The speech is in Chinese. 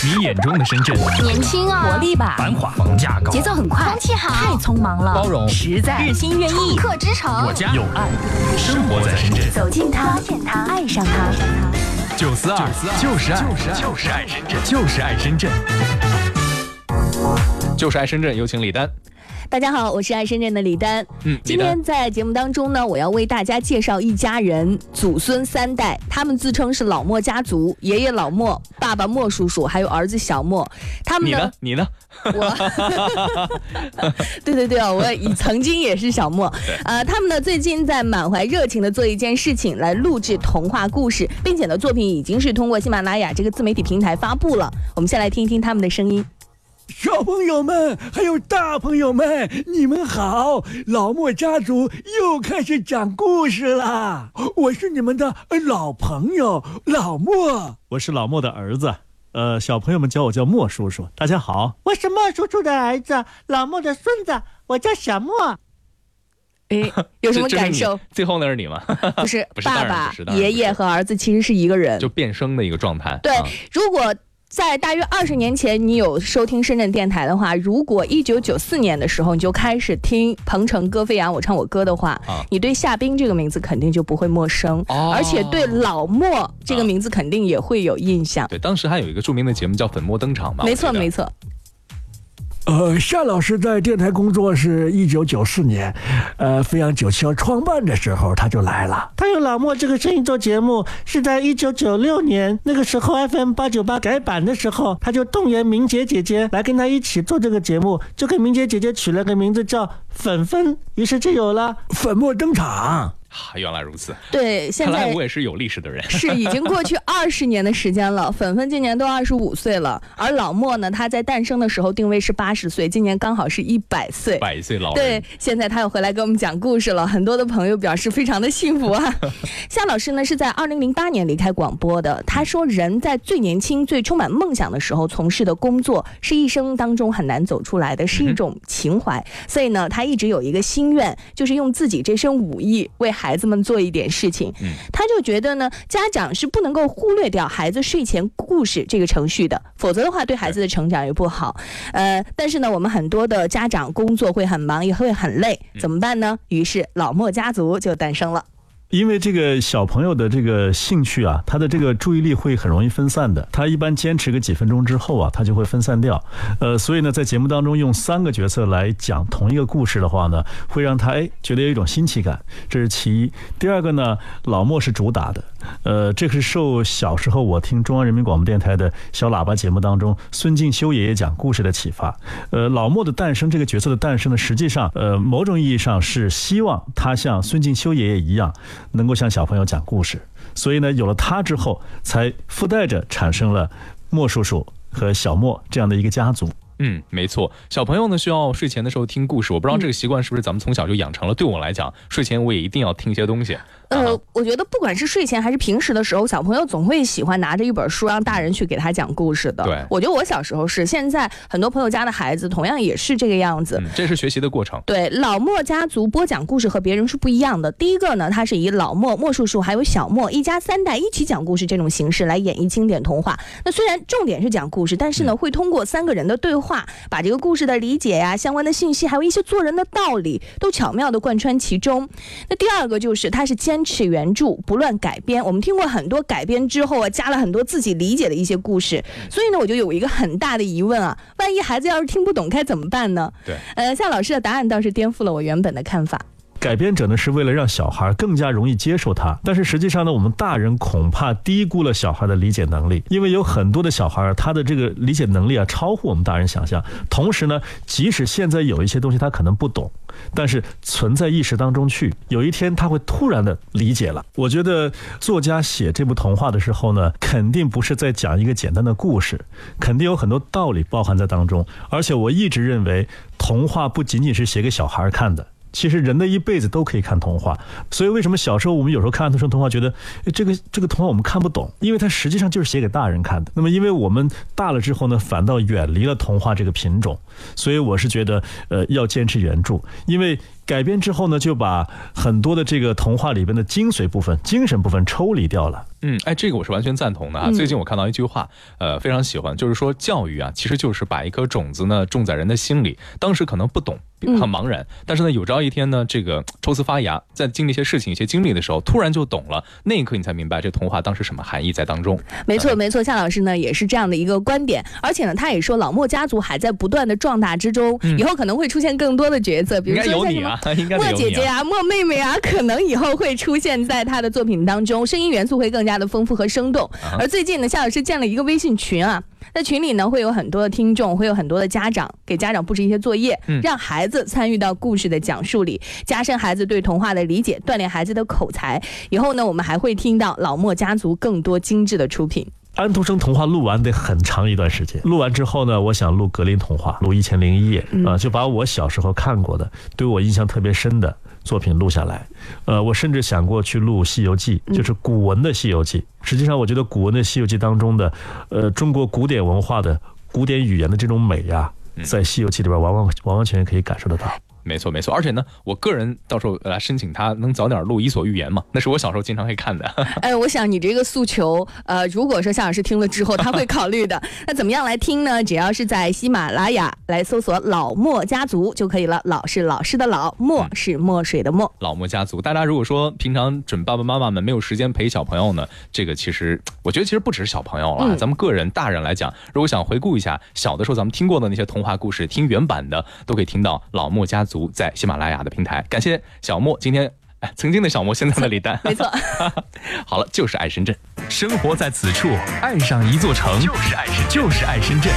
你眼中的深圳，年轻啊，活力吧，繁华，房价高，节奏很快，空气好，太匆忙了，包容，实在，日新月异，客之城，我家。有爱，生活在深圳，走进它，爱上它，九四二。就是爱，就是爱深圳，就是爱深圳，就是爱深圳，有请李丹。大家好，我是爱深圳的李丹。嗯，今天在节目当中呢，我要为大家介绍一家人，祖孙三代，他们自称是老莫家族，爷爷老莫，爸爸莫叔叔，还有儿子小莫。他们呢？你呢？我。对对对哦，我曾经也是小莫。呃，他们呢最近在满怀热情的做一件事情，来录制童话故事，并且呢作品已经是通过喜马拉雅这个自媒体平台发布了。我们先来听一听他们的声音。小朋友们，还有大朋友们，你们好！老莫家族又开始讲故事啦。我是你们的老朋友老莫，我是老莫的儿子。呃，小朋友们叫我叫莫叔叔。大家好，我是莫叔叔的儿子，老莫的孙子，我叫小莫。哎，有什么感受？最后那是你吗？不是，爸爸、爷爷和儿子其实是一个人，就变声的一个状态。对，如果。在大约二十年前，你有收听深圳电台的话，如果一九九四年的时候你就开始听《鹏城歌飞扬》，我唱我歌的话，你对夏冰这个名字肯定就不会陌生，而且对老莫这个名字肯定也会有印象。对，当时还有一个著名的节目叫《粉墨登场》嘛。没错，没错。呃，夏老师在电台工作是一九九四年，呃，飞扬九七幺创办的时候他就来了。他用老莫这个声音做节目是在一九九六年，那个时候 FM 八九八改版的时候，他就动员明杰姐姐来跟他一起做这个节目，就给明杰姐姐取了个名字叫粉粉，于是就有了粉墨登场。原来如此，对，现在我也是有历史的人，是已经过去 二十年的时间了。粉粉今年都二十五岁了，而老莫呢，他在诞生的时候定位是八十岁，今年刚好是一百岁，百岁老人。对，现在他又回来给我们讲故事了，很多的朋友表示非常的幸福啊。夏老师呢是在二零零八年离开广播的，他说人在最年轻、最充满梦想的时候从事的工作，是一生当中很难走出来的，是一种情怀。所以呢，他一直有一个心愿，就是用自己这身武艺为孩子们做一点事情，他就觉得呢，家长是不能够忽略掉孩子睡前故事这个程序的，否则的话对孩子的成长也不好。呃，但是呢，我们很多的家长工作会很忙，也会很累，怎么办呢？于是老莫家族就诞生了。因为这个小朋友的这个兴趣啊，他的这个注意力会很容易分散的。他一般坚持个几分钟之后啊，他就会分散掉。呃，所以呢，在节目当中用三个角色来讲同一个故事的话呢，会让他哎觉得有一种新奇感。这是其一。第二个呢，老莫是主打的。呃，这个是受小时候我听中央人民广播电台的小喇叭节目当中孙敬修爷爷讲故事的启发。呃，老莫的诞生这个角色的诞生呢，实际上呃某种意义上是希望他像孙敬修爷爷一样。能够向小朋友讲故事，所以呢，有了他之后，才附带着产生了莫叔叔和小莫这样的一个家族。嗯，没错，小朋友呢需要睡前的时候听故事，我不知道这个习惯是不是咱们从小就养成了。对我来讲，睡前我也一定要听一些东西。呃，我觉得不管是睡前还是平时的时候，小朋友总会喜欢拿着一本书让大人去给他讲故事的。对，我觉得我小时候是，现在很多朋友家的孩子同样也是这个样子。这是学习的过程。对，老莫家族播讲故事和别人是不一样的。第一个呢，他是以老莫、莫叔叔还有小莫一家三代一起讲故事这种形式来演绎经典童话。那虽然重点是讲故事，但是呢，会通过三个人的对话，把这个故事的理解呀、相关的信息，还有一些做人的道理，都巧妙的贯穿其中。那第二个就是他是坚持原著。不乱改编，我们听过很多改编之后啊，加了很多自己理解的一些故事，所以呢，我就有一个很大的疑问啊，万一孩子要是听不懂，该怎么办呢？对，呃，夏老师的答案倒是颠覆了我原本的看法。改编者呢是为了让小孩更加容易接受它，但是实际上呢，我们大人恐怕低估了小孩的理解能力，因为有很多的小孩他的这个理解能力啊超乎我们大人想象。同时呢，即使现在有一些东西他可能不懂，但是存在意识当中去，有一天他会突然的理解了。我觉得作家写这部童话的时候呢，肯定不是在讲一个简单的故事，肯定有很多道理包含在当中。而且我一直认为，童话不仅仅是写给小孩看的。其实人的一辈子都可以看童话，所以为什么小时候我们有时候看儿童童话觉得这个这个童话我们看不懂？因为它实际上就是写给大人看的。那么因为我们大了之后呢，反倒远离了童话这个品种，所以我是觉得呃要坚持原著，因为改编之后呢，就把很多的这个童话里边的精髓部分、精神部分抽离掉了。嗯，哎，这个我是完全赞同的啊。嗯最近我看到一句话，呃，非常喜欢，就是说教育啊，其实就是把一颗种子呢种在人的心里。当时可能不懂，嗯很茫然，但是呢，有朝一天呢，这个抽丝发芽，在经历一些事情、一些经历的时候，突然就懂了。那一刻你才明白这童话当时什么含义在当中。没错，没错，夏老师呢也是这样的一个观点，而且呢，他也说老莫家族还在不断的壮大之中，以后可能会出现更多的角色，比应该如说像什么 莫。姐姐啊，莫妹妹啊，可能以后会出现在她的作品当中，声音元素会更加的丰富和生动。啊而最近呢，夏老师建了一个微信群啊，在群里呢会有很多的听众，会有很多的家长给家长布置一些作业，嗯让孩子参与到故事的讲述里，加深孩子对童话的理解，锻炼孩子的口才。以后呢，我们还会听到老莫家族更多精致的出品。安徒生童话录完得很长一段时间，录完之后呢，我想录格林童话，录一千零一夜啊、就把我小时候看过的，对我印象特别深的作品录下来。呃，我甚至想过去录《西游记》，就是古文的《西游记》。实际上，我觉得古文的《西游记》当中的，呃，中国古典文化的古典语言的这种美呀、在《西游记》里边完完完完全全可以感受得到。没错没错，而且呢，我个人到时候来申请他能早点录《伊索寓言》嘛，那是我小时候经常会看的。哎，我想你这个诉求，呃，如果说夏老师听了之后，他会考虑的。那怎么样来听呢？只要是在喜马拉雅来搜索“老莫家族”就可以了。老是老师的老，墨是墨水的墨。老莫家族，大家如果说平常准爸爸妈妈们没有时间陪小朋友呢，这个其实我觉得其实不只是小朋友了，嗯咱们个人大人来讲，如果想回顾一下小的时候咱们听过的那些童话故事，听原版的都可以听到老莫家族在喜马拉雅的平台。感谢小莫今天。哎，曾经的小莫，现在的李丹，没错。好了，就是爱深圳，生活在此处，爱上一座城，就是爱深，就是爱深圳。